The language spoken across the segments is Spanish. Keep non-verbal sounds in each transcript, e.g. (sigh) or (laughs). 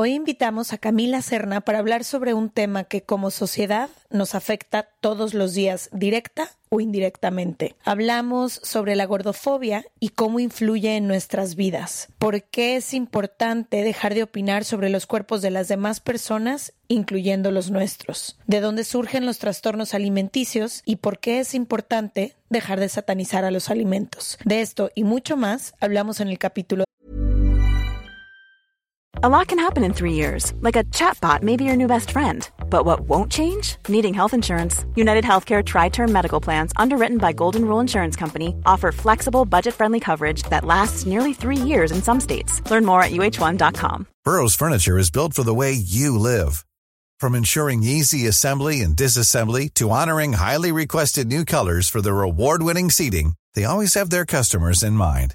Hoy invitamos a Camila Serna para hablar sobre un tema que como sociedad nos afecta todos los días, directa o indirectamente. Hablamos sobre la gordofobia y cómo influye en nuestras vidas. ¿Por qué es importante dejar de opinar sobre los cuerpos de las demás personas, incluyendo los nuestros? ¿De dónde surgen los trastornos alimenticios y por qué es importante dejar de satanizar a los alimentos? De esto y mucho más hablamos en el capítulo A lot can happen in three years, like a chatbot may be your new best friend. But what won't change? Needing health insurance. United Healthcare Tri Term Medical Plans, underwritten by Golden Rule Insurance Company, offer flexible, budget friendly coverage that lasts nearly three years in some states. Learn more at uh1.com. Burrow's Furniture is built for the way you live. From ensuring easy assembly and disassembly to honoring highly requested new colors for their award winning seating, they always have their customers in mind.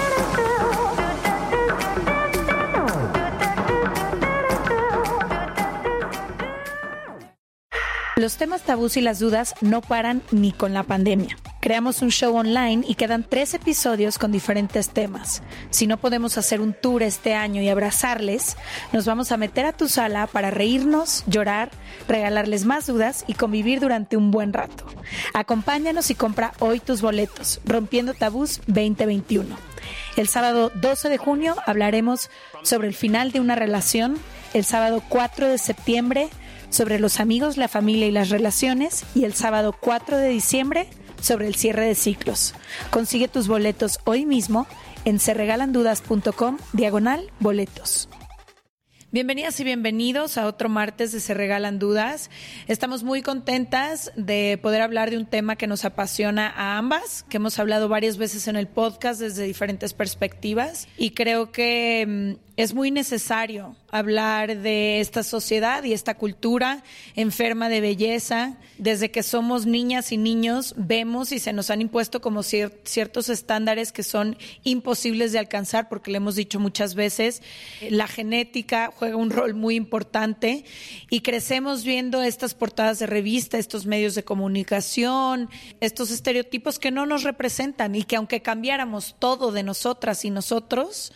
Los temas tabús y las dudas no paran ni con la pandemia. Creamos un show online y quedan tres episodios con diferentes temas. Si no podemos hacer un tour este año y abrazarles, nos vamos a meter a tu sala para reírnos, llorar, regalarles más dudas y convivir durante un buen rato. Acompáñanos y compra hoy tus boletos, Rompiendo Tabús 2021. El sábado 12 de junio hablaremos sobre el final de una relación. El sábado 4 de septiembre sobre los amigos, la familia y las relaciones. Y el sábado 4 de diciembre sobre el cierre de ciclos. Consigue tus boletos hoy mismo en serregalandudas.com diagonal boletos. Bienvenidas y bienvenidos a otro martes de Se Regalan Dudas. Estamos muy contentas de poder hablar de un tema que nos apasiona a ambas, que hemos hablado varias veces en el podcast desde diferentes perspectivas y creo que mm, es muy necesario hablar de esta sociedad y esta cultura enferma de belleza. Desde que somos niñas y niños vemos y se nos han impuesto como cier- ciertos estándares que son imposibles de alcanzar porque le hemos dicho muchas veces, la genética juega un rol muy importante y crecemos viendo estas portadas de revista, estos medios de comunicación, estos estereotipos que no nos representan y que aunque cambiáramos todo de nosotras y nosotros,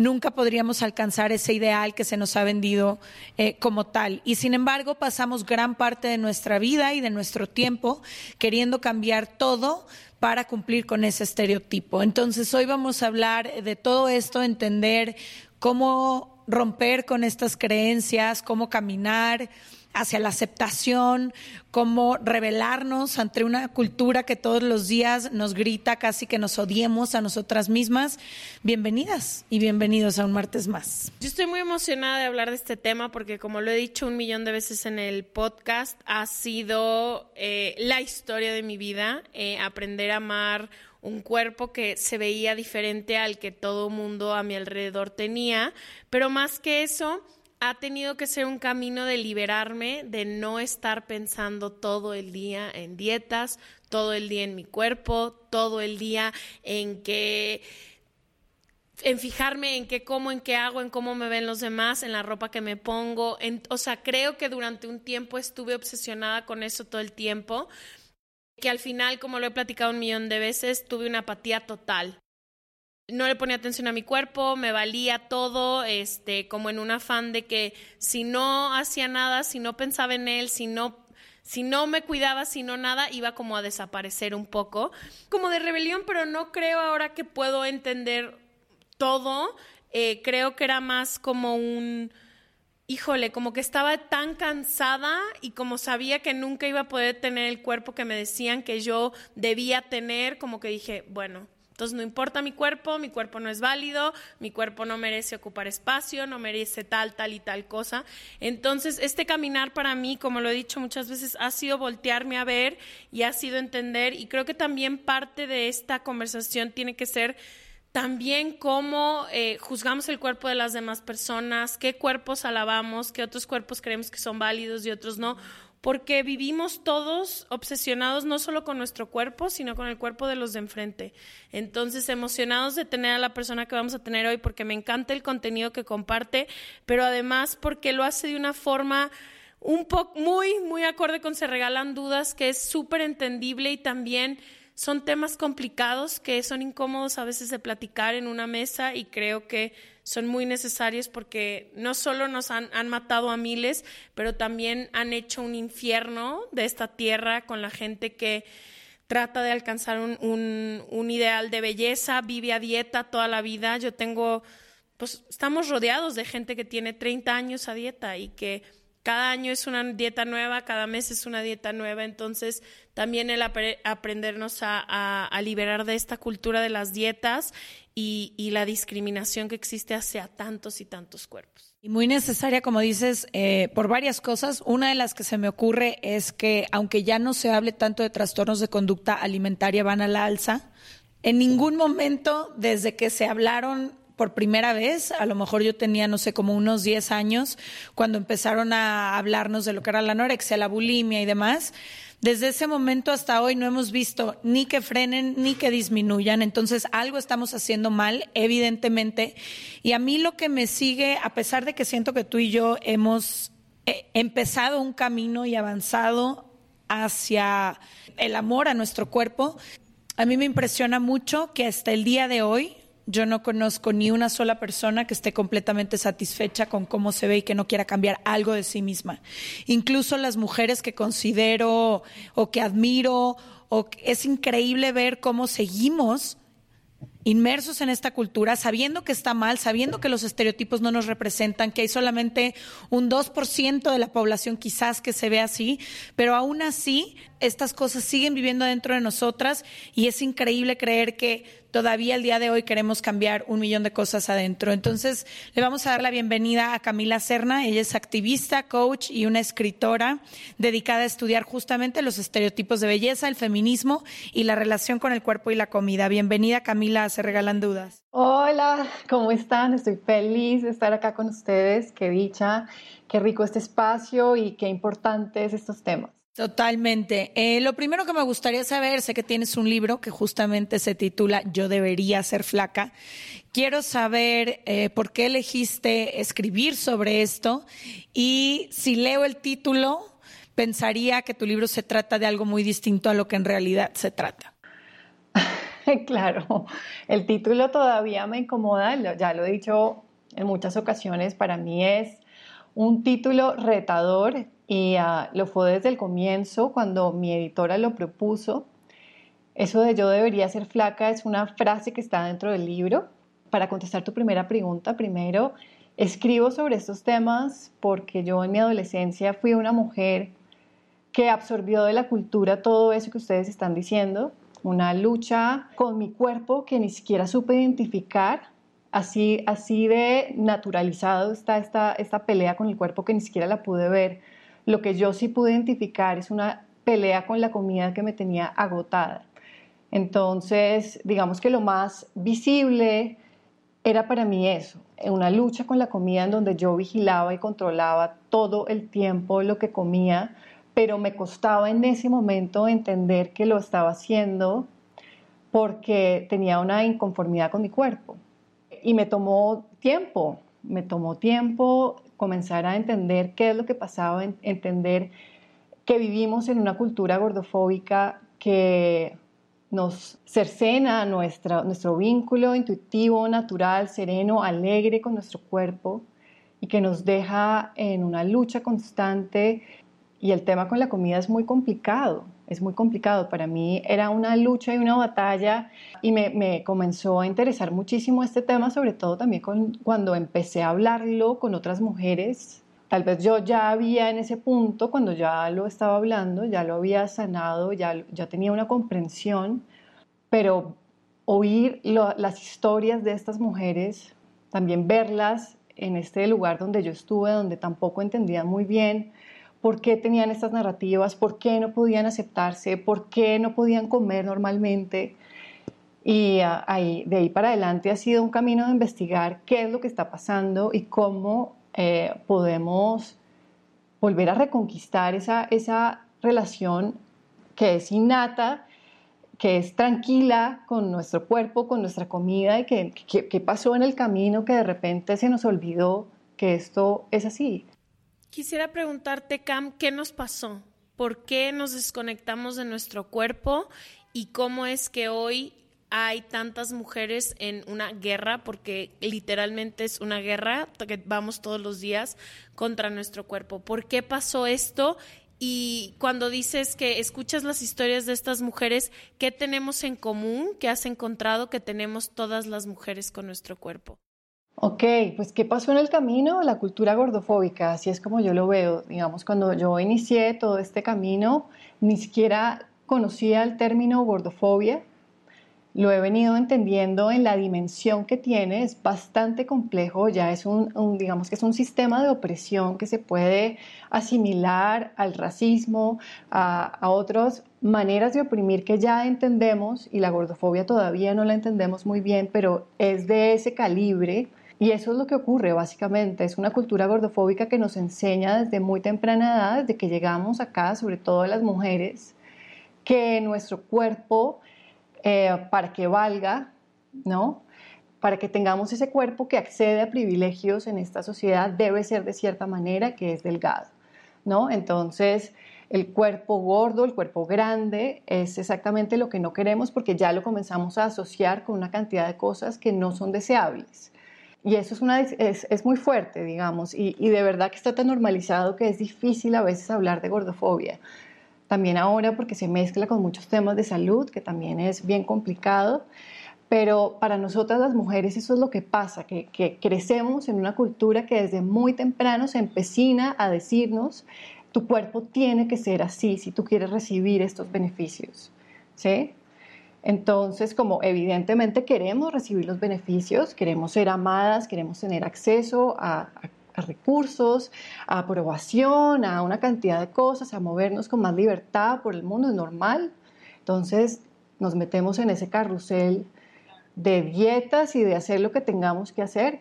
nunca podríamos alcanzar ese ideal que se nos ha vendido eh, como tal. Y sin embargo, pasamos gran parte de nuestra vida y de nuestro tiempo queriendo cambiar todo para cumplir con ese estereotipo. Entonces, hoy vamos a hablar de todo esto, entender cómo romper con estas creencias, cómo caminar hacia la aceptación, cómo revelarnos ante una cultura que todos los días nos grita casi que nos odiemos a nosotras mismas. Bienvenidas y bienvenidos a un martes más. Yo estoy muy emocionada de hablar de este tema porque, como lo he dicho un millón de veces en el podcast, ha sido eh, la historia de mi vida, eh, aprender a amar un cuerpo que se veía diferente al que todo mundo a mi alrededor tenía, pero más que eso, ha tenido que ser un camino de liberarme, de no estar pensando todo el día en dietas, todo el día en mi cuerpo, todo el día en que en fijarme en qué como, en qué hago, en cómo me ven los demás, en la ropa que me pongo. En, o sea, creo que durante un tiempo estuve obsesionada con eso todo el tiempo, que al final, como lo he platicado un millón de veces, tuve una apatía total. No le ponía atención a mi cuerpo, me valía todo, este, como en un afán de que si no hacía nada, si no pensaba en él, si no si no me cuidaba, si no nada, iba como a desaparecer un poco, como de rebelión, pero no creo ahora que puedo entender todo. Eh, creo que era más como un híjole, como que estaba tan cansada y como sabía que nunca iba a poder tener el cuerpo que me decían que yo debía tener, como que dije, bueno, entonces no importa mi cuerpo, mi cuerpo no es válido, mi cuerpo no merece ocupar espacio, no merece tal, tal y tal cosa. Entonces este caminar para mí, como lo he dicho muchas veces, ha sido voltearme a ver y ha sido entender y creo que también parte de esta conversación tiene que ser también cómo eh, juzgamos el cuerpo de las demás personas, qué cuerpos alabamos, qué otros cuerpos creemos que son válidos y otros no, porque vivimos todos obsesionados no solo con nuestro cuerpo, sino con el cuerpo de los de enfrente. Entonces, emocionados de tener a la persona que vamos a tener hoy, porque me encanta el contenido que comparte, pero además porque lo hace de una forma un poco muy, muy acorde con Se Regalan Dudas, que es súper entendible y también son temas complicados que son incómodos a veces de platicar en una mesa y creo que son muy necesarios porque no solo nos han, matado a miles, pero también han hecho un infierno de esta tierra con la gente que trata de alcanzar un, un, un ideal de belleza, vive a dieta toda la vida. Yo tengo, pues estamos rodeados de gente que tiene 30 años a dieta y que cada año es una dieta nueva, cada mes es una dieta nueva, entonces también el aprendernos a, liberar de esta cultura de las dietas y, la discriminación que existe hacia tantos y tantos cuerpos. Y muy necesaria, como dices, eh, por varias cosas. Una de las que se me ocurre es que, aunque ya no se hable tanto de trastornos de conducta alimentaria, van a la alza. En ningún momento, desde que se hablaron por primera vez, a lo mejor yo tenía, no sé, como unos 10 años, cuando empezaron a hablarnos de lo que era la anorexia, la bulimia y demás. Desde ese momento hasta hoy no hemos visto ni que frenen ni que disminuyan, entonces algo estamos haciendo mal, evidentemente. Y a mí lo que me sigue, a pesar de que siento que tú y yo hemos eh, empezado un camino y avanzado hacia el amor a nuestro cuerpo, a mí me impresiona mucho que hasta el día de hoy yo no conozco ni una sola persona que esté completamente satisfecha con cómo se ve y que no quiera cambiar algo de sí misma. Incluso las mujeres que considero o que admiro, o es increíble ver cómo seguimos inmersos en esta cultura, sabiendo que está mal, sabiendo que los estereotipos no nos representan, que hay solamente un 2% de la población quizás que se ve así, pero aún así estas cosas siguen viviendo dentro de nosotras y es increíble creer que todavía el día de hoy queremos cambiar un millón de cosas adentro. Entonces, le vamos a dar la bienvenida a Camila Serna. Ella es activista, coach y una escritora dedicada a estudiar justamente los estereotipos de belleza, el feminismo y la relación con el cuerpo y la comida. Bienvenida, Camila, Se Regalan Dudas. Hola, ¿cómo están? Estoy feliz de estar acá con ustedes. Qué dicha, qué rico este espacio y qué importantes estos temas. Totalmente. Eh, lo primero que me gustaría saber, sé que tienes un libro que justamente se titula Yo debería ser flaca. Quiero saber eh, por qué elegiste escribir sobre esto y si leo el título, pensaría que tu libro se trata de algo muy distinto a lo que en realidad se trata. (laughs) claro, el título todavía me incomoda, ya lo he dicho en muchas ocasiones, para mí es un título retador y ah, lo fue desde el comienzo cuando mi editora lo propuso. Eso de yo debería ser flaca es una frase que está dentro del libro. Para contestar tu primera pregunta, primero, escribo sobre estos temas porque yo en mi adolescencia fui una mujer que absorbió de la cultura todo eso que ustedes están diciendo, una lucha con mi cuerpo que ni siquiera supe identificar Así, así de naturalizado está esta, esta pelea con el cuerpo que ni siquiera la pude ver. Lo que yo sí pude identificar es una pelea con la comida que me tenía agotada. Entonces, digamos que lo más visible era para mí eso, una lucha con la comida en donde yo vigilaba y controlaba todo el tiempo lo que comía, pero me costaba en ese momento entender que lo estaba haciendo porque tenía una inconformidad con mi cuerpo y me tomó tiempo, me tomó tiempo comenzar a entender qué es lo que pasaba, entender que vivimos en una cultura gordofóbica que nos cercena nuestra, nuestro vínculo intuitivo, natural, sereno, alegre con nuestro cuerpo y que nos deja en una lucha constante. Y el tema con la comida es muy complicado es muy complicado. Para mí era una lucha y una batalla y me, comenzó a interesar muchísimo este tema, sobre todo también cuando empecé a hablarlo con otras mujeres tal vez yo ya había en ese punto, cuando ya lo estaba hablando, ya lo había sanado, ya, ya tenía una comprensión, pero oír las historias de estas mujeres, también verlas en este lugar donde yo estuve, donde tampoco entendía muy bien por qué tenían estas narrativas, por qué no podían aceptarse, por qué no podían comer normalmente. Y ah, de ahí para adelante ha sido un camino de investigar qué es lo que está pasando y cómo eh, podemos volver a reconquistar esa, esa relación que es innata, que es tranquila con nuestro cuerpo, con nuestra comida y que, que pasó en el camino que de repente se nos olvidó que esto es así. Quisiera preguntarte, Cam, ¿qué nos pasó? ¿Por qué nos desconectamos de nuestro cuerpo? ¿Y cómo es que hoy hay tantas mujeres en una guerra? Porque literalmente es una guerra que vamos todos los días contra nuestro cuerpo. ¿Por qué pasó esto? Y cuando dices que escuchas las historias de estas mujeres, ¿qué tenemos en común ¿Qué has encontrado que tenemos todas las mujeres con nuestro cuerpo? Ok, pues ¿qué pasó en el camino? La cultura gordofóbica, así es como yo lo veo. Digamos, cuando yo inicié todo este camino, ni siquiera conocía el término gordofobia. Lo he venido entendiendo en la dimensión que tiene, es bastante complejo, ya es un, digamos que es un sistema de opresión que se puede asimilar al racismo, a, a otras maneras de oprimir que ya entendemos y la gordofobia todavía no la entendemos muy bien, pero es de ese calibre y eso es lo que ocurre básicamente. Es una cultura gordofóbica que nos enseña desde muy temprana edad, desde que llegamos acá, sobre todo las mujeres, que nuestro cuerpo, eh, para que valga, ¿no? Para que tengamos ese cuerpo que accede a privilegios en esta sociedad, debe ser de cierta manera que es delgado, ¿no? Entonces, el cuerpo gordo, el cuerpo grande, es exactamente lo que no queremos porque ya lo comenzamos a asociar con una cantidad de cosas que no son deseables. Y eso es, una, es, es muy fuerte, digamos, y, y, de verdad que está tan normalizado que es difícil a veces hablar de gordofobia. También ahora porque se mezcla con muchos temas de salud, que también es bien complicado, pero para nosotras las mujeres eso es lo que pasa, que, que crecemos en una cultura que desde muy temprano se empecina a decirnos, tu cuerpo tiene que ser así si tú quieres recibir estos beneficios. ¿Sí? Entonces, como evidentemente queremos recibir los beneficios, queremos ser amadas, queremos tener acceso a, recursos, a aprobación, a una cantidad de cosas, a movernos con más libertad por el mundo, es normal. Entonces, nos metemos en ese carrusel de dietas y de hacer lo que tengamos que hacer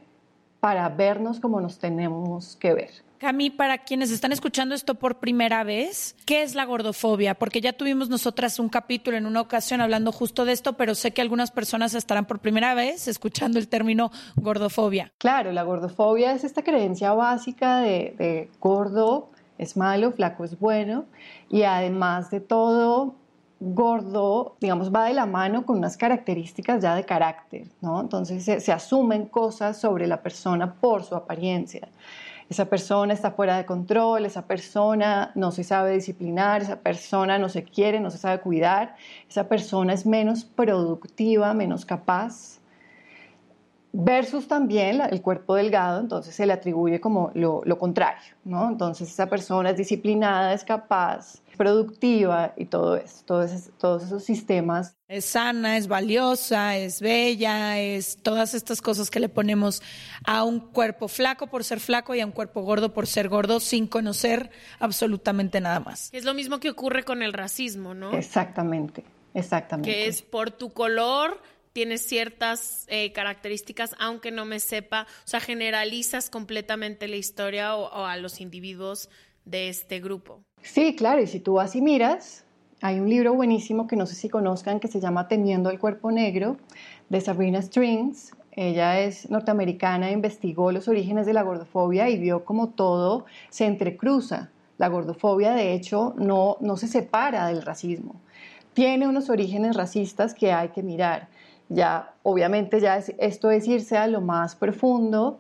para vernos como nos tenemos que ver. Cami, para quienes están escuchando esto por primera vez, ¿qué es la gordofobia? Porque ya tuvimos nosotras un capítulo en una ocasión hablando justo de esto, pero sé que algunas personas estarán por primera vez escuchando el término gordofobia. Claro, la gordofobia es esta creencia básica de, gordo es malo, flaco es bueno, y además de todo, gordo, digamos, va de la mano con unas características ya de carácter, ¿no? Entonces se asumen cosas sobre la persona por su apariencia esa persona está fuera de control, esa persona no se sabe disciplinar, esa persona no se quiere, no se sabe cuidar, esa persona es menos productiva, menos capaz. Versus también el cuerpo delgado, entonces se le atribuye como lo, lo contrario, ¿no? Entonces esa persona es disciplinada, es capaz, productiva y todo eso, todos, todos esos sistemas. Es sana, es valiosa, es bella, es todas estas cosas que le ponemos a un cuerpo flaco por ser flaco y a un cuerpo gordo por ser gordo sin conocer absolutamente nada más. Es lo mismo que ocurre con el racismo, ¿no? Exactamente, exactamente. Que es por tu color tienes ciertas eh, características, aunque no me sepa, o sea, generalizas completamente la historia o a los individuos de este grupo. Sí, claro, y si tú vas y miras, hay un libro buenísimo que no sé si conozcan que se llama Temiendo el cuerpo negro de Sabrina Strings. Ella es norteamericana, investigó los orígenes de la gordofobia y vio cómo todo se entrecruza. La gordofobia, de hecho, no, no se separa del racismo. Tiene unos orígenes racistas que hay que mirar. Ya, obviamente, ya esto es irse a lo más profundo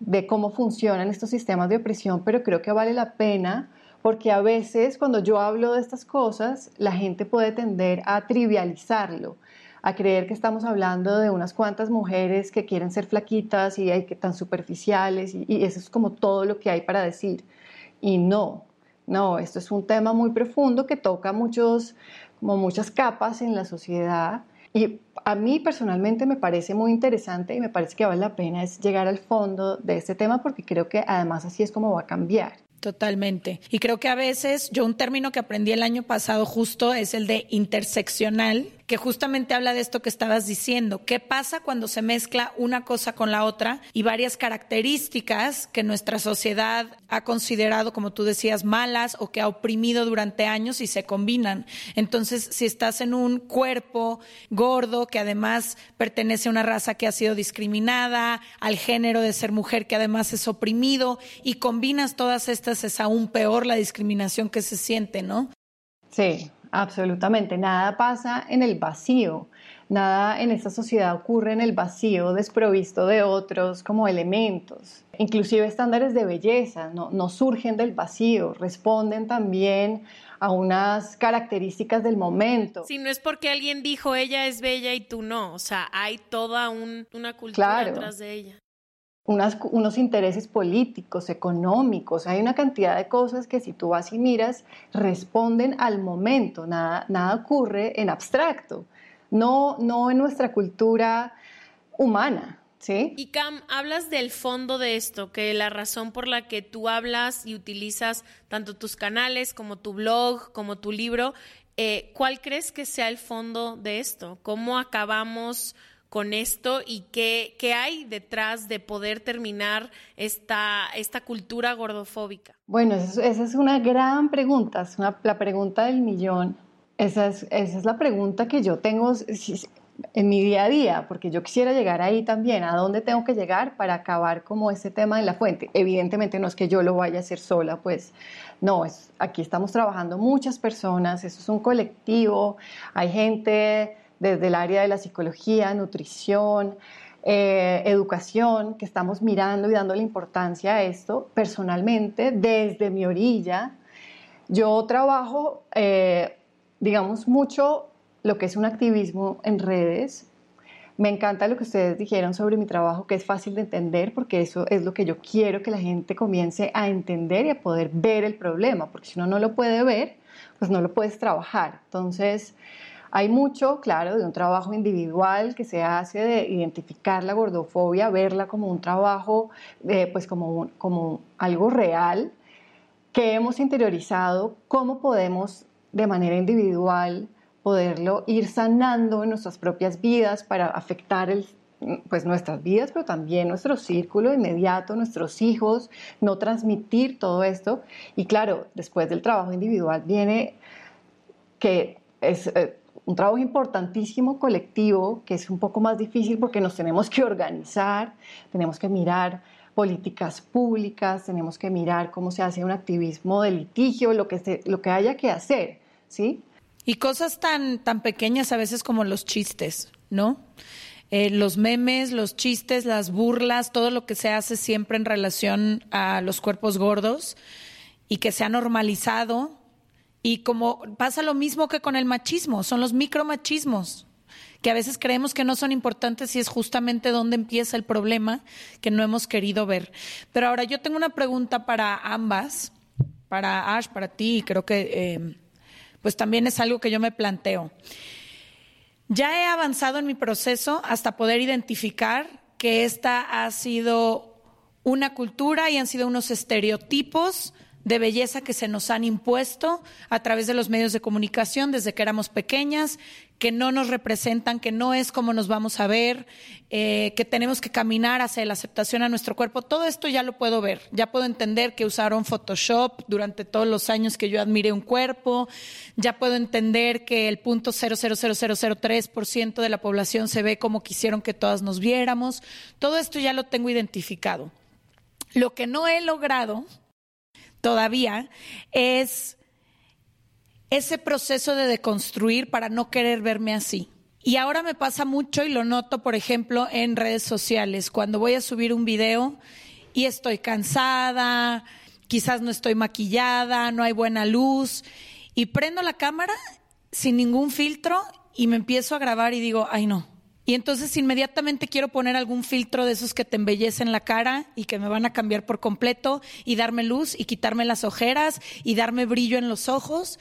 de cómo funcionan estos sistemas de opresión, pero creo que vale la pena porque a veces cuando yo hablo de estas cosas, la gente puede tender a trivializarlo, a creer que estamos hablando de unas cuantas mujeres que quieren ser flaquitas y hay que tan superficiales y, y eso es como todo lo que hay para decir. Y no, no, esto es un tema muy profundo que toca muchos, como muchas capas en la sociedad y a mí personalmente me parece muy interesante y me parece que vale la pena es llegar al fondo de este tema porque creo que además así es como va a cambiar. Totalmente. Y creo que a veces, yo un término que aprendí el año pasado justo es el de interseccional, que justamente habla de esto que estabas diciendo. ¿Qué pasa cuando se mezcla una cosa con la otra y varias características que nuestra sociedad ha considerado, como tú decías, malas o que ha oprimido durante años y se combinan? Entonces, si estás en un cuerpo gordo que además pertenece a una raza que ha sido discriminada, al género de ser mujer que además es oprimido y combinas todas estas, es aún peor la discriminación que se siente, ¿no? Sí, Absolutamente, nada pasa en el vacío, nada en esta sociedad ocurre en el vacío desprovisto de otros como elementos. Inclusive estándares de belleza no, no surgen del vacío, responden también a unas características del momento. Si no es porque alguien dijo ella es bella y tú no, o sea, hay toda una cultura detrás de ella unos intereses políticos, económicos, hay una cantidad de cosas que si tú vas y miras responden al momento, nada, nada ocurre en abstracto, no, no en nuestra cultura humana. ¿Sí? Y Cam, hablas del fondo de esto, que la razón por la que tú hablas y utilizas tanto tus canales como tu blog, como tu libro, eh, ¿cuál crees que sea el fondo de esto? ¿Cómo acabamos con esto y qué, qué hay detrás de poder terminar esta, esta cultura gordofóbica? Bueno, esa es, una gran pregunta, es la pregunta del millón. Esa es, esa es la pregunta que yo tengo en mi día a día, porque yo quisiera llegar ahí también, a dónde tengo que llegar para acabar como ese tema de la fuente. Evidentemente no es que yo lo vaya a hacer sola, pues no, es, aquí estamos trabajando muchas personas, eso es un colectivo, hay gente desde el área de la psicología, nutrición, eh, educación, que estamos mirando y dando la importancia a esto. Personalmente, desde mi orilla, yo trabajo, eh, digamos, mucho lo que es un activismo en redes. Me encanta lo que ustedes dijeron sobre mi trabajo, que es fácil de entender, porque eso es lo que yo quiero que la gente comience a entender y a poder ver el problema, porque si uno no lo puede ver, pues no lo puedes trabajar. Entonces, hay mucho, claro, de un trabajo individual que se hace de identificar la gordofobia, verla como un trabajo, eh, pues como, como algo real que hemos interiorizado, cómo podemos de manera individual poderlo ir sanando en nuestras propias vidas para afectar el, pues nuestras vidas, pero también nuestro círculo inmediato, nuestros hijos, no transmitir todo esto. Y claro, después del trabajo individual viene que es, eh, un trabajo importantísimo colectivo que es un poco más difícil porque nos tenemos que organizar, tenemos que mirar políticas públicas, tenemos que mirar cómo se hace un activismo de litigio, lo que, lo que haya que hacer, ¿sí? Y cosas tan, tan pequeñas a veces como los chistes, ¿no? Eh, los memes, los chistes, las burlas, todo lo que se hace siempre en relación a los cuerpos gordos y que se ha normalizado y como pasa lo mismo que con el machismo, son los micromachismos, que a veces creemos que no son importantes y es justamente donde empieza el problema que no hemos querido ver. Pero ahora yo tengo una pregunta para ambas, para Ash, para ti, y creo que eh, pues también es algo que yo me planteo. Ya he avanzado en mi proceso hasta poder identificar que esta ha sido una cultura y han sido unos estereotipos de belleza que se nos han impuesto a través de los medios de comunicación desde que éramos pequeñas, que no nos representan, que no es como nos vamos a ver, eh, que tenemos que caminar hacia la aceptación a nuestro cuerpo. Todo esto ya lo puedo ver, ya puedo entender que usaron Photoshop durante todos los años que yo admiré un cuerpo, ya puedo entender que el punto 0,00003% de la población se ve como quisieron que todas nos viéramos. Todo esto ya lo tengo identificado. Lo que no he logrado todavía es ese proceso de deconstruir para no querer verme así. Y ahora me pasa mucho y lo noto, por ejemplo, en redes sociales, cuando voy a subir un video y estoy cansada, quizás no estoy maquillada, no hay buena luz, y prendo la cámara sin ningún filtro y me empiezo a grabar y digo, ay no. Y entonces inmediatamente quiero poner algún filtro de esos que te embellecen la cara y que me van a cambiar por completo y darme luz y quitarme las ojeras y darme brillo en los ojos.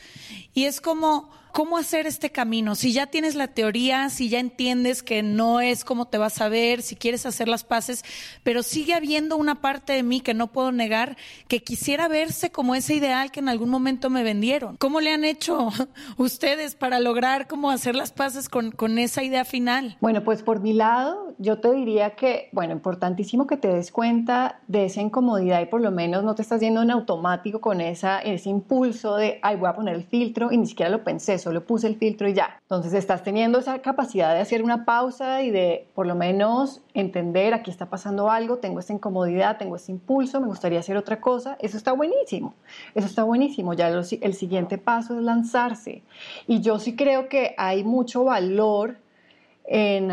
Y es como, ¿cómo hacer este camino? Si ya tienes la teoría, si ya entiendes que no es como te vas a ver, si quieres hacer las paces, pero sigue habiendo una parte de mí que no puedo negar que quisiera verse como ese ideal que en algún momento me vendieron. ¿Cómo le han hecho (laughs) ustedes para lograr cómo hacer las paces con, con esa idea final? Bueno, pues por mi lado, yo te diría que, bueno, importantísimo que te des cuenta de esa incomodidad y por lo menos no te estás yendo en automático con esa, ese impulso de, ay, voy a poner el filtro y ni siquiera lo pensé, solo puse el filtro y ya. Entonces estás teniendo esa capacidad de hacer una pausa y de por lo menos entender, aquí está pasando algo, tengo esta incomodidad, tengo este impulso, me gustaría hacer otra cosa. Eso está buenísimo, eso está buenísimo. Ya el siguiente paso es lanzarse. Y yo sí creo que hay mucho valor en,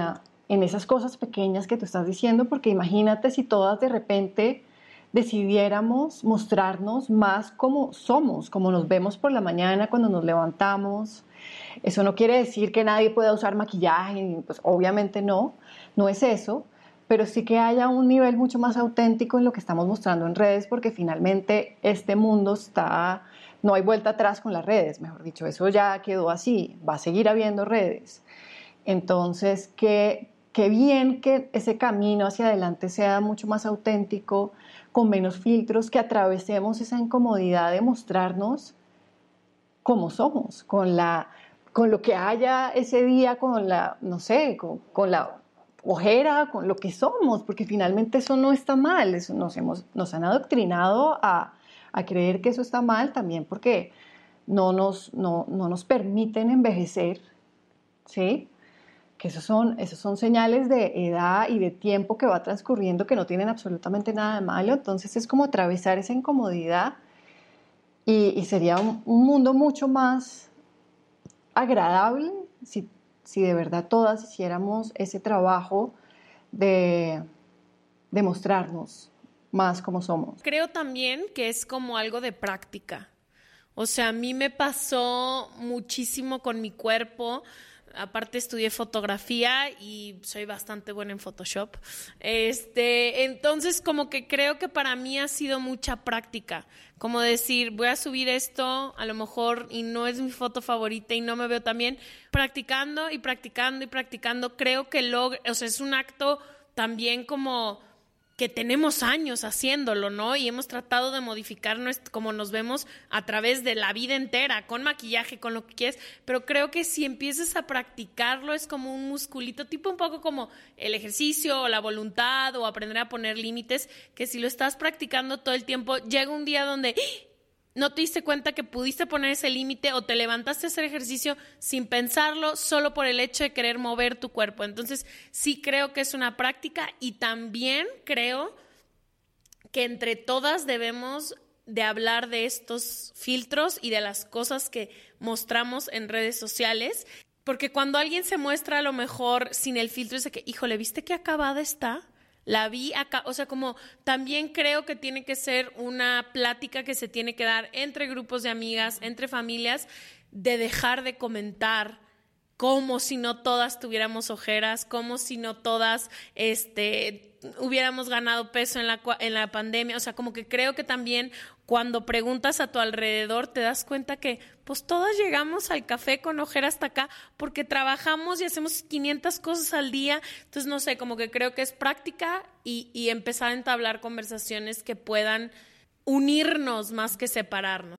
en esas cosas pequeñas que tú estás diciendo, porque imagínate si todas de repente decidiéramos mostrarnos más como somos, como nos vemos por la mañana cuando nos levantamos. Eso no quiere decir que nadie pueda usar maquillaje, pues obviamente no, no es eso, pero sí que haya un nivel mucho más auténtico en lo que estamos mostrando en redes, porque finalmente este mundo está, no hay vuelta atrás con las redes, mejor dicho, eso ya quedó así, va a seguir habiendo redes. Entonces, qué, bien que ese camino hacia adelante sea mucho más auténtico, con menos filtros, que atravesemos esa incomodidad de mostrarnos como somos, con, la, con lo que haya ese día, con la, no sé, con, la ojera, con lo que somos, porque finalmente eso no está mal, eso nos, hemos, nos han adoctrinado a, a creer que eso está mal también porque no nos, no, no nos permiten envejecer, ¿sí? Que esos son, esos son señales de edad y de tiempo que va transcurriendo que no tienen absolutamente nada de malo. Entonces es como atravesar esa incomodidad y, sería un, mundo mucho más agradable si, si, de verdad todas hiciéramos ese trabajo de, de mostrarnos más como somos. Creo también que es como algo de práctica. O sea, a mí me pasó muchísimo con mi cuerpo aparte estudié fotografía y soy bastante buena en Photoshop. Este, entonces como que creo que para mí ha sido mucha práctica, como decir, voy a subir esto, a lo mejor y no es mi foto favorita y no me veo tan bien, practicando y practicando y practicando, creo que logro, o sea, es un acto también como que tenemos años haciéndolo, ¿no? Y hemos tratado de modificar como nos vemos a través de la vida entera, con maquillaje, con lo que quieres, pero creo que si empiezas a practicarlo es como un musculito, tipo un poco como el ejercicio o la voluntad o aprender a poner límites, que si lo estás practicando todo el tiempo, llega un día donde no te diste cuenta que pudiste poner ese límite o te levantaste a hacer ejercicio sin pensarlo, solo por el hecho de querer mover tu cuerpo. Entonces, sí creo que es una práctica y también creo que entre todas debemos de hablar de estos filtros y de las cosas que mostramos en redes sociales, porque cuando alguien se muestra a lo mejor sin el filtro, es de que, híjole, ¿viste qué acabada está? La vi acá, o sea, como también creo que tiene que ser una plática que se tiene que dar entre grupos de amigas, entre familias, de dejar de comentar como si no todas tuviéramos ojeras, como si no todas este, hubiéramos ganado peso en la, en la pandemia. O sea, como que creo que también cuando preguntas a tu alrededor te das cuenta que pues todas llegamos al café con ojeras hasta acá porque trabajamos y hacemos 500 cosas al día. Entonces, no sé, como que creo que es práctica y, y empezar a entablar conversaciones que puedan unirnos más que separarnos.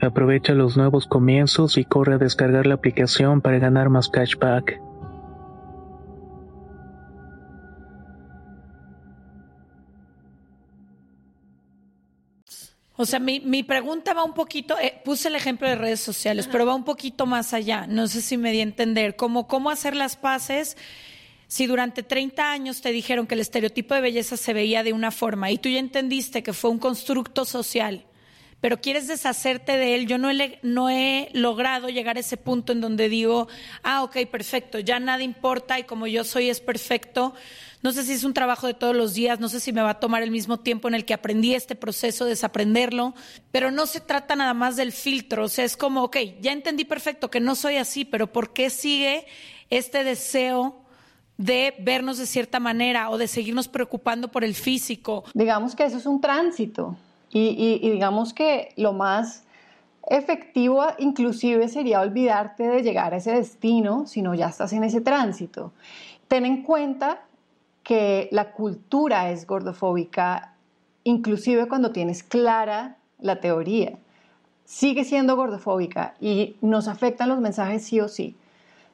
Aprovecha los nuevos comienzos y corre a descargar la aplicación para ganar más cashback. O sea, mi, mi pregunta va un poquito, eh, puse el ejemplo de redes sociales, pero va un poquito más allá. No sé si me di a entender, como cómo hacer las paces si durante 30 años te dijeron que el estereotipo de belleza se veía de una forma y tú ya entendiste que fue un constructo social pero quieres deshacerte de él. Yo no he, logrado llegar a ese punto en donde digo, ah, ok, perfecto, ya nada importa y como yo soy es perfecto. No sé si es un trabajo de todos los días, no sé si me va a tomar el mismo tiempo en el que aprendí este proceso, desaprenderlo, pero no se trata nada más del filtro, o sea, es como, ok, ya entendí perfecto que no soy así, pero ¿por qué sigue este deseo de vernos de cierta manera o de seguirnos preocupando por el físico? Digamos que eso es un tránsito. Y, digamos que lo más efectivo inclusive sería olvidarte de llegar a ese destino si no ya estás en ese tránsito. Ten en cuenta que la cultura es gordofóbica inclusive cuando tienes clara la teoría. Sigue siendo gordofóbica y nos afectan los mensajes sí o sí.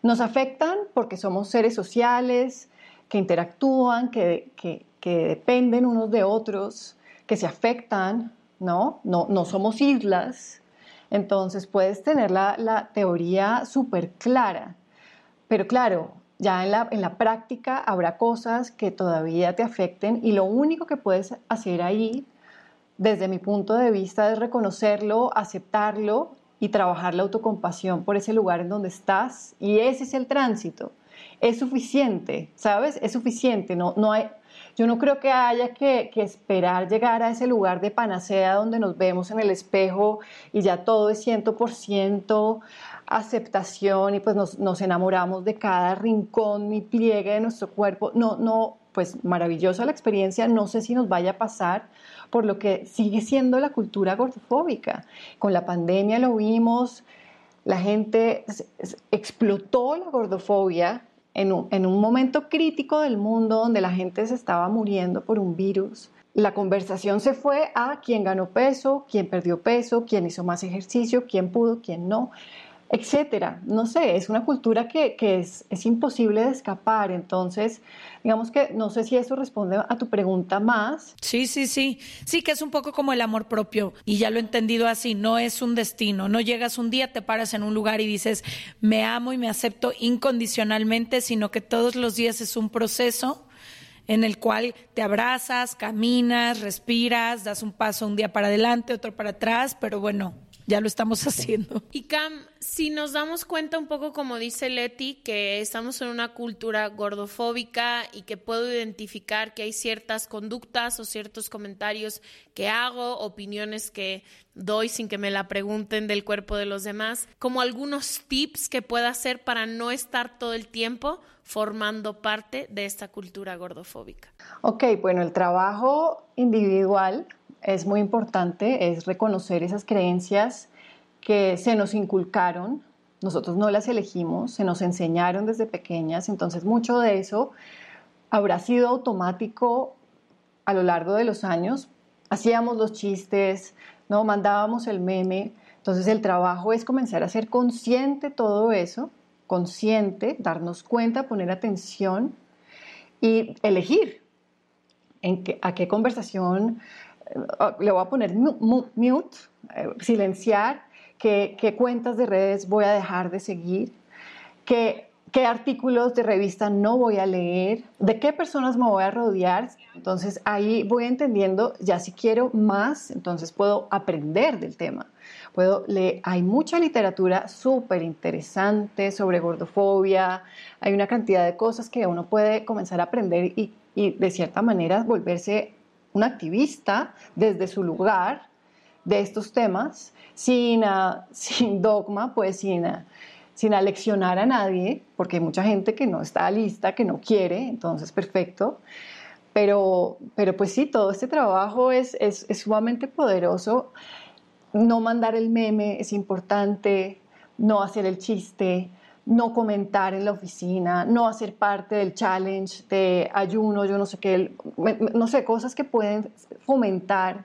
Nos afectan porque somos seres sociales que interactúan, que, que, que dependen unos de otros, que se afectan, ¿no? No, no somos islas, entonces puedes tener la, teoría súper clara, pero claro, ya en la, en la práctica habrá cosas que todavía te afecten y lo único que puedes hacer ahí, desde mi punto de vista, es reconocerlo, aceptarlo y trabajar la autocompasión por ese lugar en donde estás y ese es el tránsito. Es suficiente, ¿sabes? Es suficiente, no, no hay, yo no creo que haya que, esperar llegar a ese lugar de panacea donde nos vemos en el espejo y ya todo es 100% aceptación y pues nos, enamoramos de cada rincón y pliegue de nuestro cuerpo. No, no, pues maravillosa la experiencia, no sé si nos vaya a pasar por lo que sigue siendo la cultura gordofóbica. Con la pandemia lo vimos, la gente explotó la gordofobia en un, momento crítico del mundo donde la gente se estaba muriendo por un virus, la conversación se fue a quién ganó peso, quién perdió peso, quién hizo más ejercicio, quién pudo, quién no etcétera. No sé, es una cultura que, es, es, imposible de escapar. Entonces, digamos que no sé si eso responde a tu pregunta más. Sí, sí, sí. Sí, que es un poco como el amor propio. Y ya lo he entendido así. No es un destino. No llegas un día, te paras en un lugar y dices, me amo y me acepto incondicionalmente, sino que todos los días es un proceso en el cual te abrazas, caminas, respiras, das un paso un día para adelante, otro para atrás, pero bueno, ya lo estamos (laughs) haciendo. Y Cam, si nos damos cuenta un poco, como dice Leti, que estamos en una cultura gordofóbica y que puedo identificar que hay ciertas conductas o ciertos comentarios que hago, opiniones que doy sin que me la pregunten del cuerpo de los demás, como algunos tips que pueda hacer para no estar todo el tiempo formando parte de esta cultura gordofóbica. Ok, bueno, el trabajo individual es muy importante, es reconocer esas creencias que se nos inculcaron, nosotros no las elegimos, se nos enseñaron desde pequeñas, entonces mucho de eso habrá sido automático a lo largo de los años. Hacíamos los chistes, no mandábamos el meme, entonces el trabajo es comenzar a ser consciente todo eso, consciente, darnos cuenta, poner atención y elegir en a qué conversación le voy a poner mute, eh, silenciar, qué, qué, cuentas de redes voy a dejar de seguir, qué, qué artículos de revista no voy a leer, de qué personas me voy a rodear. Entonces ahí voy entendiendo, ya si quiero más, entonces puedo aprender del tema. Puedo leer, hay mucha literatura súper interesante sobre gordofobia, hay una cantidad de cosas que uno puede comenzar a aprender y, y de cierta manera volverse un activista desde su lugar de estos temas, sin, uh, (laughs) sin dogma, pues sin, uh, sin aleccionar a nadie, porque hay mucha gente que no está lista, que no quiere, entonces perfecto. Pero, pero pues sí, todo este trabajo es, es, es sumamente poderoso no mandar el meme es importante, no hacer el chiste, no comentar en la oficina, no hacer parte del challenge de ayuno, yo no sé qué, no sé, cosas que pueden fomentar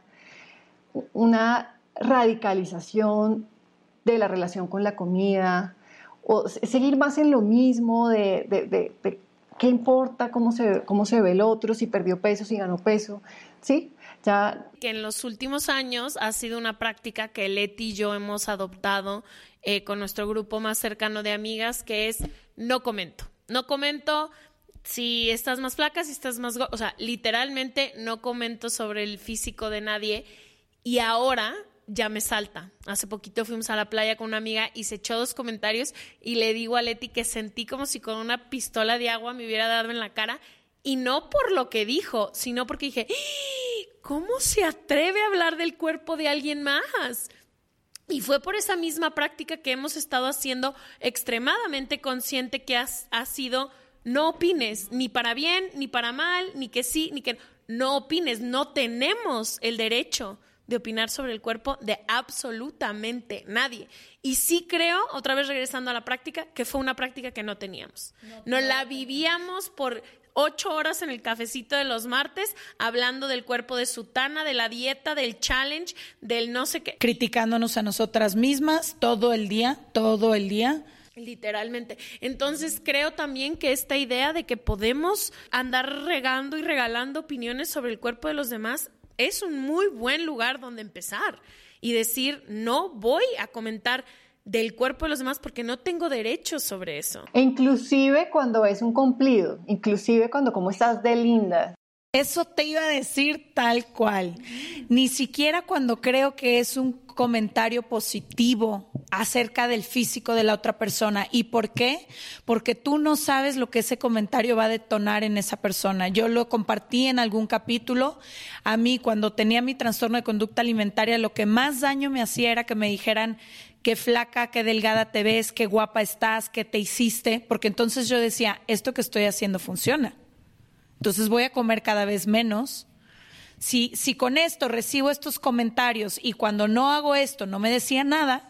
una radicalización de la relación con la comida, o seguir más en lo mismo de, de, qué importa cómo se, cómo se ve el otro, si perdió peso, si ganó peso, ¿sí? Que en los últimos años ha sido una práctica que Leti y yo hemos adoptado eh, con nuestro grupo más cercano de amigas, que es no comento. No comento si estás más flaca, si estás más... O sea, literalmente no comento sobre el físico de nadie. Y ahora ya me salta. Hace poquito fuimos a la playa con una amiga y se echó dos comentarios y le digo a Leti que sentí como si con una pistola de agua me hubiera dado en la cara y no por lo que dijo, sino porque dije, ¡Ah! ¿Cómo se atreve a hablar del cuerpo de alguien más? Y fue por esa misma práctica que hemos estado haciendo extremadamente consciente que has, ha sido no opines, ni para bien, ni para mal, ni que sí, ni que no opines. No tenemos el derecho de opinar sobre el cuerpo de absolutamente nadie. Y sí creo, otra vez regresando a la práctica, que fue una práctica que no teníamos. No, la vivíamos por ocho horas en el cafecito de los martes hablando del cuerpo de Sutana, de la dieta, del challenge, del no sé qué. Criticándonos a nosotras mismas todo el día, todo el día. Literalmente. Entonces creo también que esta idea de que podemos andar regando y regalando opiniones sobre el cuerpo de los demás es un muy buen lugar donde empezar y decir, no voy a comentar del cuerpo de los demás porque no tengo derecho sobre eso. E inclusive cuando es un cumplido, inclusive cuando como estás de linda. Eso te iba a decir tal cual. Ni siquiera cuando creo que es un comentario positivo acerca del físico de la otra persona. ¿Y por qué? Porque tú no sabes lo que ese comentario va a detonar en esa persona. Yo lo compartí en algún capítulo. A mí, cuando tenía mi trastorno de conducta alimentaria, lo que más daño me hacía era que me dijeran qué flaca, qué delgada te ves, qué guapa estás, qué te hiciste, porque entonces yo decía, esto que estoy haciendo funciona. Entonces voy a comer cada vez menos. Si, si con esto recibo estos comentarios y cuando no hago esto no me decía nada,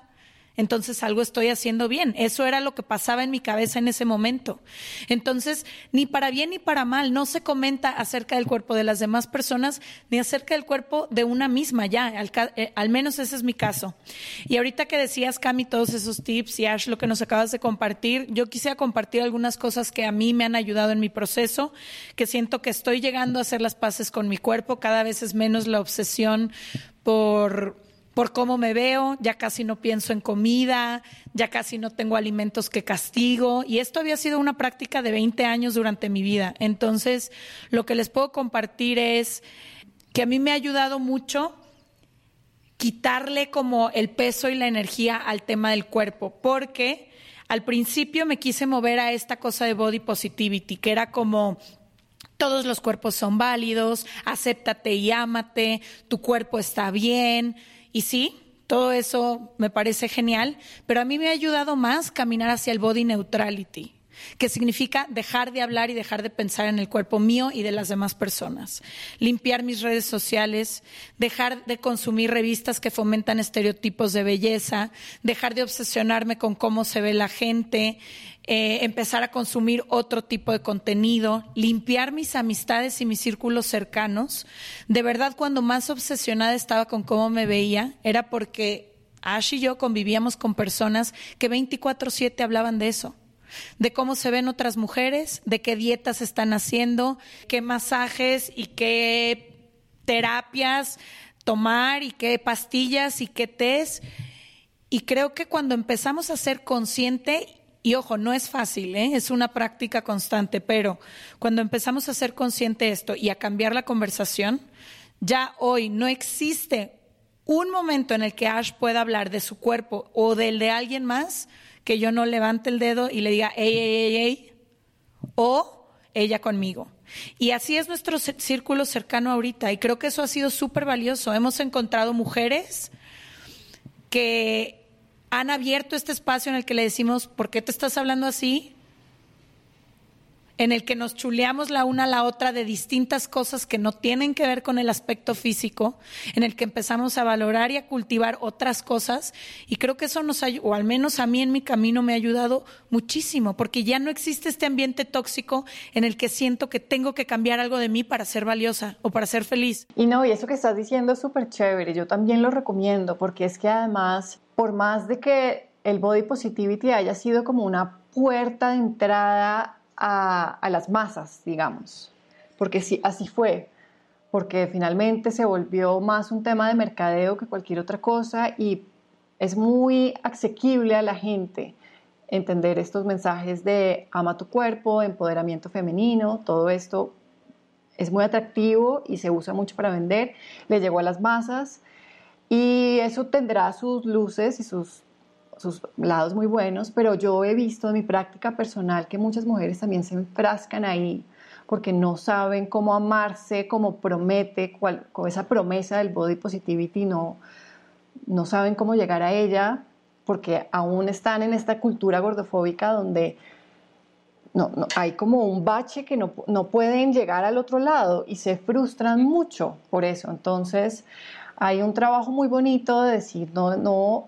entonces algo estoy haciendo bien. Eso era lo que pasaba en mi cabeza en ese momento. Entonces, ni para bien ni para mal, no se comenta acerca del cuerpo de las demás personas ni acerca del cuerpo de una misma ya, al, eh, menos ese es mi caso. Y ahorita que decías, Cami, todos esos tips y Ash, lo que nos acabas de compartir, yo quisiera compartir algunas cosas que a mí me han ayudado en mi proceso, que siento que estoy llegando a hacer las paces con mi cuerpo, cada vez es menos la obsesión por por cómo me veo, ya casi no pienso en comida, ya casi no tengo alimentos que castigo y esto había sido una práctica de 20 años durante mi vida. Entonces, lo que les puedo compartir es que a mí me ha ayudado mucho quitarle como el peso y la energía al tema del cuerpo, porque al principio me quise mover a esta cosa de body positivity, que era como todos los cuerpos son válidos, acéptate y ámate, tu cuerpo está bien. Y sí, todo eso me parece genial, pero a mí me ha ayudado más caminar hacia el body neutrality que significa dejar de hablar y dejar de pensar en el cuerpo mío y de las demás personas, limpiar mis redes sociales, dejar de consumir revistas que fomentan estereotipos de belleza, dejar de obsesionarme con cómo se ve la gente, eh, empezar a consumir otro tipo de contenido, limpiar mis amistades y mis círculos cercanos. De verdad, cuando más obsesionada estaba con cómo me veía, era porque Ash y yo convivíamos con personas que 24/7 hablaban de eso de cómo se ven otras mujeres, de qué dietas están haciendo, qué masajes y qué terapias tomar y qué pastillas y qué tés. Y creo que cuando empezamos a ser consciente, y ojo, no es fácil, ¿eh? es una práctica constante, pero cuando empezamos a ser consciente esto y a cambiar la conversación, ya hoy no existe un momento en el que Ash pueda hablar de su cuerpo o del de alguien más que yo no levante el dedo y le diga, ey, ey, ey, ey, o ella conmigo. Y así es nuestro círculo cercano ahorita. Y creo que eso ha sido súper valioso. Hemos encontrado mujeres que han abierto este espacio en el que le decimos, ¿por qué te estás hablando así? en el que nos chuleamos la una a la otra de distintas cosas que no tienen que ver con el aspecto físico, en el que empezamos a valorar y a cultivar otras cosas. Y creo que eso nos ha, o al menos a mí en mi camino me ha ayudado muchísimo, porque ya no existe este ambiente tóxico en el que siento que tengo que cambiar algo de mí para ser valiosa o para ser feliz. Y no, y eso que estás diciendo es súper chévere, yo también lo recomiendo, porque es que además, por más de que el body positivity haya sido como una puerta de entrada a, las masas, digamos, porque sí, así fue, porque finalmente se volvió más un tema de mercadeo que cualquier otra cosa y es muy asequible a la gente entender estos mensajes de ama tu cuerpo, empoderamiento femenino, todo esto es muy atractivo y se usa mucho para vender, le llegó a las masas y eso tendrá sus luces y sus sus lados muy buenos, pero yo he visto en mi práctica personal que muchas mujeres también se enfrascan ahí porque no saben cómo amarse, como promete, cuál, con esa promesa del body positivity, no, no saben cómo llegar a ella, porque aún están en esta cultura gordofóbica donde no, no, hay como un bache que no, no, pueden llegar al otro lado y se frustran mucho por eso. Entonces, hay un trabajo muy bonito de decir, no, no,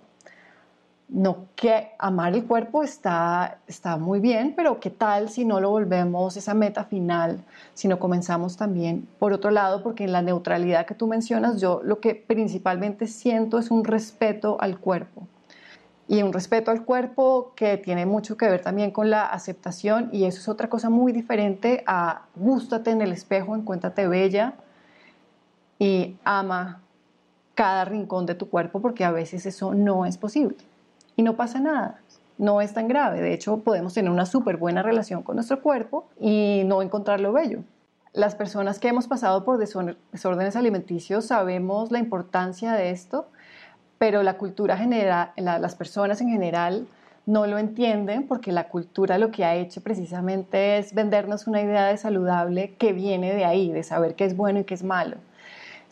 no que amar el cuerpo está, está muy bien, pero qué tal si no lo volvemos esa meta final, si no comenzamos también por otro lado, porque en la neutralidad que tú mencionas, yo lo que principalmente siento es un respeto al cuerpo. Y un respeto al cuerpo que tiene mucho que ver también con la aceptación y eso es otra cosa muy diferente a gústate en el espejo, encuéntrate bella y ama cada rincón de tu cuerpo porque a veces eso no es posible y no pasa nada. No es tan grave. De hecho, podemos tener una súper buena relación con nuestro cuerpo y no encontrarlo bello. Las personas que hemos pasado por desórdenes alimenticios sabemos la importancia de esto, pero la cultura general, las personas en general no lo entienden porque la cultura lo que ha hecho precisamente es vendernos una idea de saludable que viene de ahí, de saber qué es bueno y qué es malo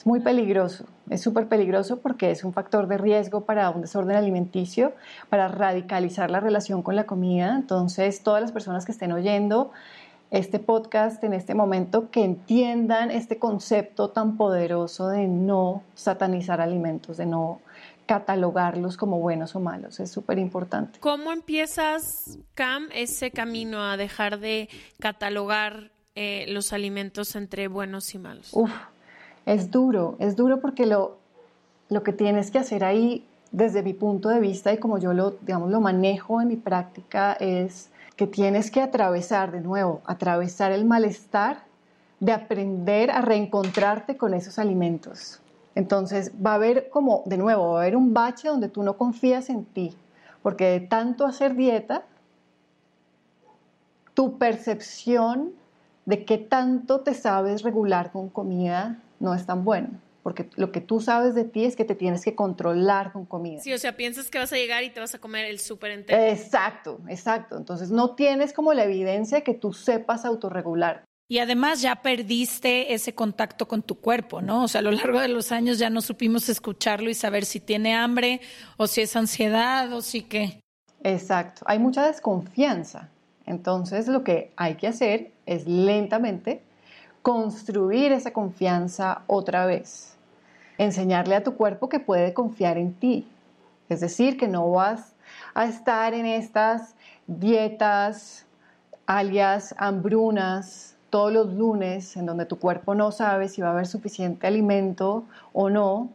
muy peligroso, es súper peligroso porque es un factor de riesgo para un desorden alimenticio, para radicalizar la relación con la comida. Entonces, todas las personas que estén oyendo este podcast en este momento, que entiendan este concepto tan poderoso de no satanizar alimentos, de no catalogarlos como buenos o malos. Es súper importante. ¿Cómo empiezas, Cam, ese camino a dejar de catalogar eh, los alimentos entre buenos y malos? Uf, es duro, es duro porque lo, lo que tienes que hacer ahí, desde mi punto de vista y como yo lo, digamos, lo manejo en mi práctica, es que tienes que atravesar de nuevo, atravesar el malestar de aprender a reencontrarte con esos alimentos. Entonces va a haber como, de nuevo, va a haber un bache donde tú no confías en ti, porque de tanto hacer dieta, tu percepción de qué tanto te sabes regular con comida no es tan bueno, porque lo que tú sabes de ti es que te tienes que controlar con comida. Sí, o sea, piensas que vas a llegar y te vas a comer el súper entero. Exacto, exacto. Entonces no tienes como la evidencia que tú sepas autorregular. Y además ya perdiste ese contacto con tu cuerpo, ¿no? O sea, a lo largo de los años ya no supimos escucharlo y saber si tiene hambre o si es ansiedad o si qué. Exacto. Hay mucha desconfianza. Entonces lo que hay que hacer es lentamente construir esa confianza otra vez. Enseñarle a tu cuerpo que puede confiar en ti. Es decir, que no vas a estar en estas dietas, alias hambrunas, todos los lunes, en donde tu cuerpo no sabe si va a haber suficiente alimento o no,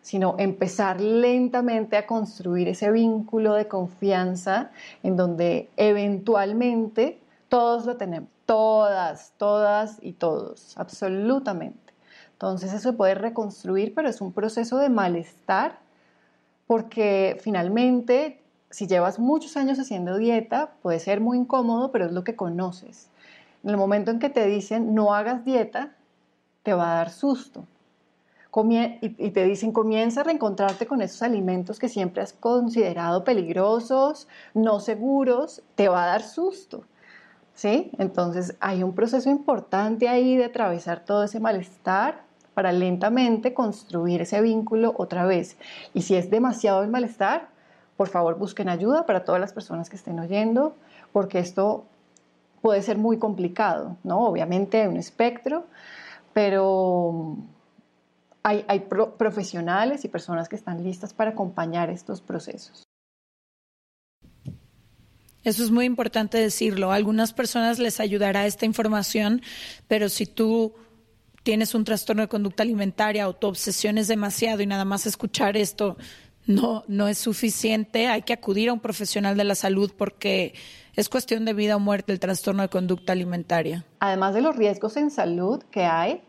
sino empezar lentamente a construir ese vínculo de confianza en donde eventualmente todos lo tenemos todas, todas y todos, absolutamente. Entonces eso se puede reconstruir, pero es un proceso de malestar porque finalmente si llevas muchos años haciendo dieta puede ser muy incómodo, pero es lo que conoces. En el momento en que te dicen no hagas dieta, te va a dar susto. y te dicen comienza a reencontrarte con esos alimentos que siempre has considerado peligrosos, no seguros, te va a dar susto. ¿Sí? Entonces hay un proceso importante ahí de atravesar todo ese malestar para lentamente construir ese vínculo otra vez. Y si es demasiado el malestar, por favor busquen ayuda para todas las personas que estén oyendo, porque esto puede ser muy complicado, ¿no? Obviamente hay un espectro, pero hay, hay profesionales y personas que están listas para acompañar estos procesos. Eso es muy importante decirlo. A algunas personas les ayudará esta información, pero si tú tienes un trastorno de conducta alimentaria o tu obsesión es demasiado y nada más escuchar esto no, no es suficiente, hay que acudir a un profesional de la salud porque es cuestión de vida o muerte el trastorno de conducta alimentaria. Además de los riesgos en salud que hay,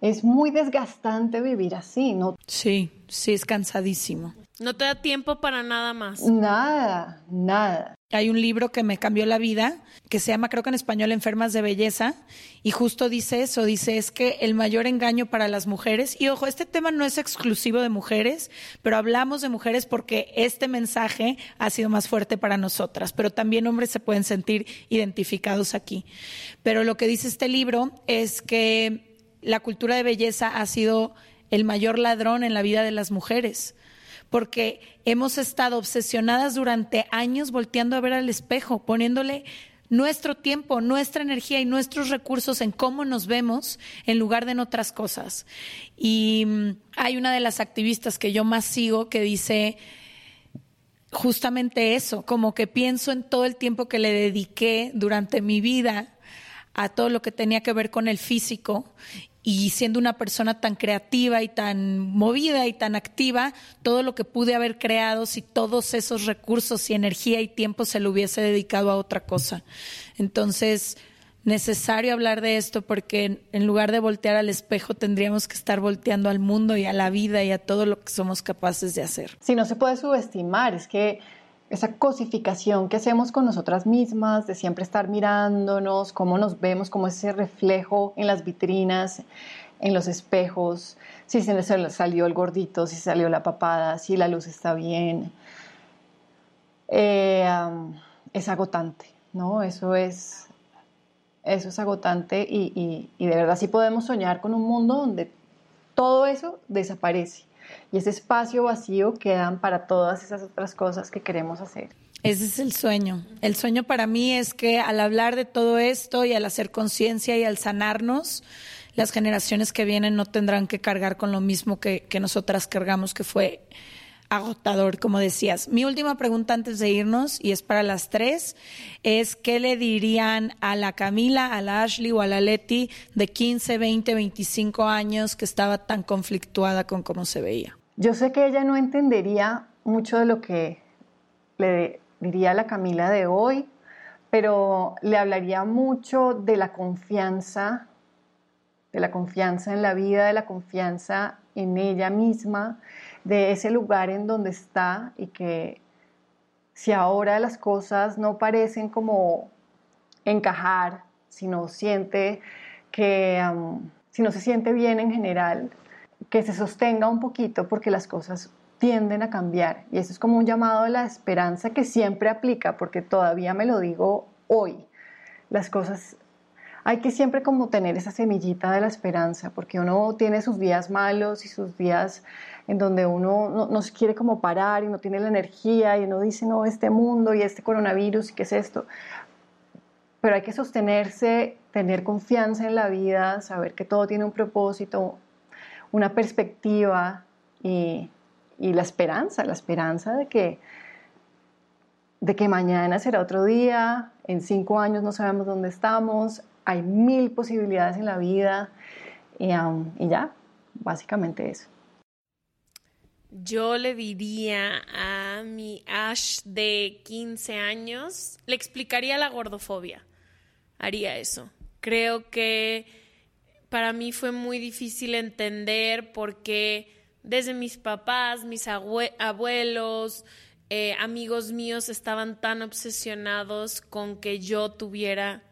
es muy desgastante vivir así, ¿no? Sí, sí, es cansadísimo. No te da tiempo para nada más. Nada, nada. Hay un libro que me cambió la vida, que se llama, creo que en español, Enfermas de Belleza, y justo dice eso, dice, es que el mayor engaño para las mujeres, y ojo, este tema no es exclusivo de mujeres, pero hablamos de mujeres porque este mensaje ha sido más fuerte para nosotras, pero también hombres se pueden sentir identificados aquí. Pero lo que dice este libro es que la cultura de belleza ha sido el mayor ladrón en la vida de las mujeres porque hemos estado obsesionadas durante años volteando a ver al espejo, poniéndole nuestro tiempo, nuestra energía y nuestros recursos en cómo nos vemos en lugar de en otras cosas. Y mm, hay una de las activistas que yo más sigo que dice justamente eso, como que pienso en todo el tiempo que le dediqué durante mi vida a todo lo que tenía que ver con el físico y siendo una persona tan creativa y tan movida y tan activa, todo lo que pude haber creado si todos esos recursos y energía y tiempo se lo hubiese dedicado a otra cosa. Entonces, necesario hablar de esto porque en lugar de voltear al espejo tendríamos que estar volteando al mundo y a la vida y a todo lo que somos capaces de hacer. Si no se puede subestimar, es que esa cosificación que hacemos con nosotras mismas, de siempre estar mirándonos, cómo nos vemos, como ese reflejo en las vitrinas, en los espejos, si se salió el gordito, si salió la papada, si la luz está bien. Eh, es agotante, ¿no? Eso es, eso es agotante y, y de verdad sí podemos soñar con un mundo donde todo eso desaparece y ese espacio vacío quedan para todas esas otras cosas que queremos hacer. Ese es el sueño. El sueño para mí es que al hablar de todo esto y al hacer conciencia y al sanarnos, las generaciones que vienen no tendrán que cargar con lo mismo que, que nosotras cargamos, que fue agotador, como decías. Mi última pregunta antes de irnos, y es para las tres, es ¿qué le dirían a la Camila, a la Ashley o a la Leti de 15, 20, 25 años que estaba tan conflictuada con cómo se veía? Yo sé que ella no entendería mucho de lo que le diría a la Camila de hoy, pero le hablaría mucho de la confianza, de la confianza en la vida, de la confianza en ella misma, de ese lugar en donde está y que si ahora las cosas no parecen como encajar, si no siente que, si no se siente bien en general, que se sostenga un poquito porque las cosas tienden a cambiar. Y eso es como un llamado a la esperanza que siempre aplica, porque todavía me lo digo hoy. Las cosas, hay que siempre como tener esa semillita de la esperanza, porque uno tiene sus días malos y sus días en donde uno no, se quiere como parar y no tiene la energía y uno dice, no, este mundo y este coronavirus y qué es esto. Pero hay que sostenerse, tener confianza en la vida, saber que todo tiene un propósito, una perspectiva y, la esperanza, la esperanza de que, de que mañana será otro día, en cinco años no sabemos dónde estamos, hay mil posibilidades en la vida y, um, y ya, básicamente eso. Yo le diría a mi Ash de 15 años, le explicaría la gordofobia. Haría eso. Creo que para mí fue muy difícil entender porque desde mis papás, mis abuelos, eh, amigos míos estaban tan obsesionados con que yo tuviera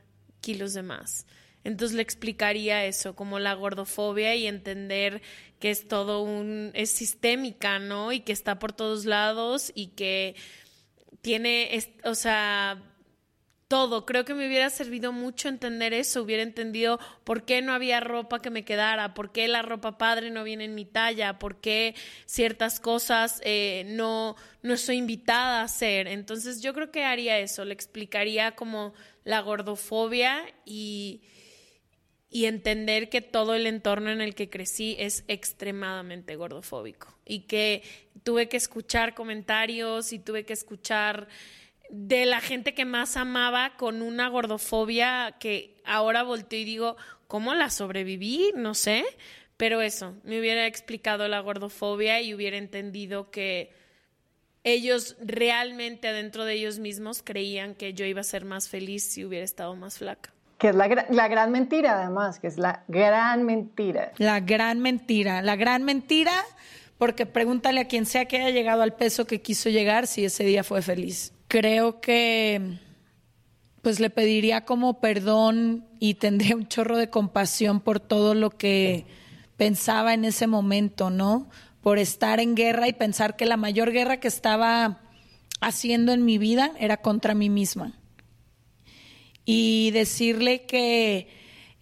kilos de más. Entonces le explicaría eso, como la gordofobia y entender que es todo un, es sistémica, ¿no? Y que está por todos lados y que tiene, o sea, todo. Creo que me hubiera servido mucho entender eso, hubiera entendido por qué no había ropa que me quedara, por qué la ropa padre no viene en mi talla, por qué ciertas cosas eh, no, no estoy invitada a hacer. Entonces yo creo que haría eso, le explicaría como la gordofobia y, y entender que todo el entorno en el que crecí es extremadamente gordofóbico y que tuve que escuchar comentarios y tuve que escuchar de la gente que más amaba con una gordofobia que ahora volteo y digo, ¿cómo la sobreviví? No sé, pero eso, me hubiera explicado la gordofobia y hubiera entendido que ellos realmente adentro de ellos mismos creían que yo iba a ser más feliz si hubiera estado más flaca. Que es la, la gran mentira además, que es la gran mentira. La gran mentira, la gran mentira, porque pregúntale a quien sea que haya llegado al peso que quiso llegar si ese día fue feliz creo que pues le pediría como perdón y tendría un chorro de compasión por todo lo que pensaba en ese momento, ¿no? Por estar en guerra y pensar que la mayor guerra que estaba haciendo en mi vida era contra mí misma. Y decirle que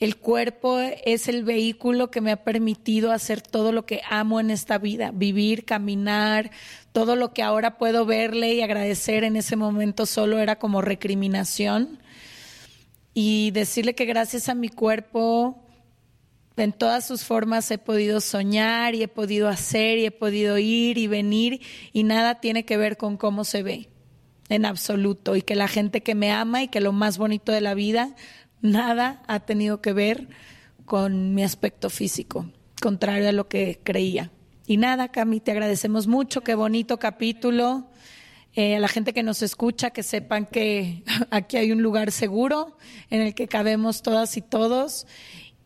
el cuerpo es el vehículo que me ha permitido hacer todo lo que amo en esta vida, vivir, caminar, todo lo que ahora puedo verle y agradecer en ese momento solo era como recriminación. Y decirle que gracias a mi cuerpo, en todas sus formas he podido soñar y he podido hacer y he podido ir y venir y nada tiene que ver con cómo se ve en absoluto y que la gente que me ama y que lo más bonito de la vida nada ha tenido que ver con mi aspecto físico, contrario a lo que creía. Y nada, Cami, te agradecemos mucho, qué bonito capítulo. Eh, a la gente que nos escucha, que sepan que (laughs) aquí hay un lugar seguro en el que cabemos todas y todos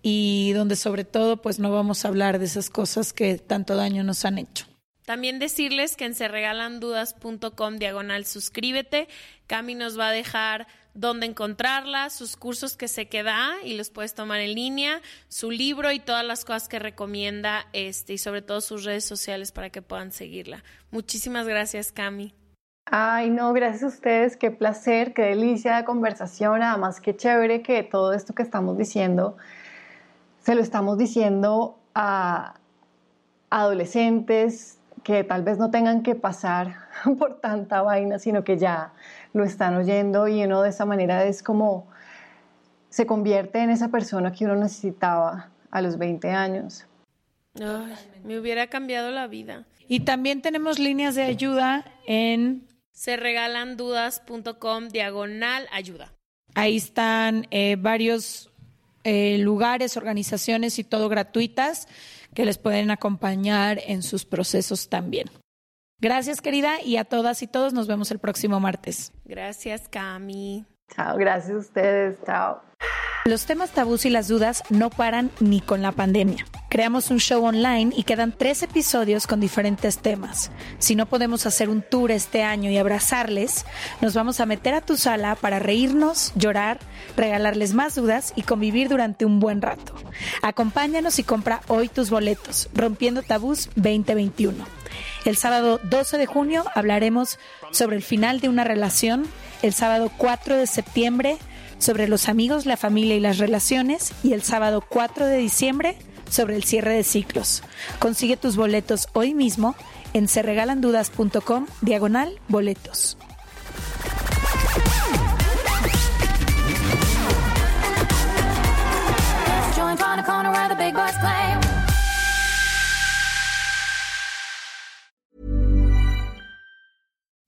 y donde sobre todo pues no vamos a hablar de esas cosas que tanto daño nos han hecho. También decirles que en serregalandudas.com diagonal suscríbete, Cami nos va a dejar dónde encontrarla, sus cursos que se queda y los puedes tomar en línea, su libro y todas las cosas que recomienda este y sobre todo sus redes sociales para que puedan seguirla. Muchísimas gracias, Cami. Ay, no, gracias a ustedes, qué placer, qué delicia de conversación, además qué chévere que todo esto que estamos diciendo se lo estamos diciendo a adolescentes que tal vez no tengan que pasar (laughs) por tanta vaina, sino que ya lo están oyendo y uno de esa manera es como se convierte en esa persona que uno necesitaba a los 20 años. me hubiera cambiado la vida. Y también tenemos líneas de ayuda en serregalandudas.com diagonal ayuda. Ahí están eh, varios eh, lugares, organizaciones y todo gratuitas que les pueden acompañar en sus procesos también. Gracias, querida, y a todas y todos nos vemos el próximo martes. Gracias, Cami. Chao, gracias a ustedes, chao. Los temas tabús y las dudas no paran ni con la pandemia. Creamos un show online y quedan tres episodios con diferentes temas. Si no podemos hacer un tour este año y abrazarles, nos vamos a meter a tu sala para reírnos, llorar, regalarles más dudas y convivir durante un buen rato. Acompáñanos y compra hoy tus boletos, Rompiendo Tabús 2021. El sábado 12 de junio hablaremos sobre el final de una relación. El sábado 4 de septiembre sobre los amigos, la familia y las relaciones. Y el sábado 4 de diciembre sobre el cierre de ciclos. Consigue tus boletos hoy mismo en serregalandudas.com diagonal boletos.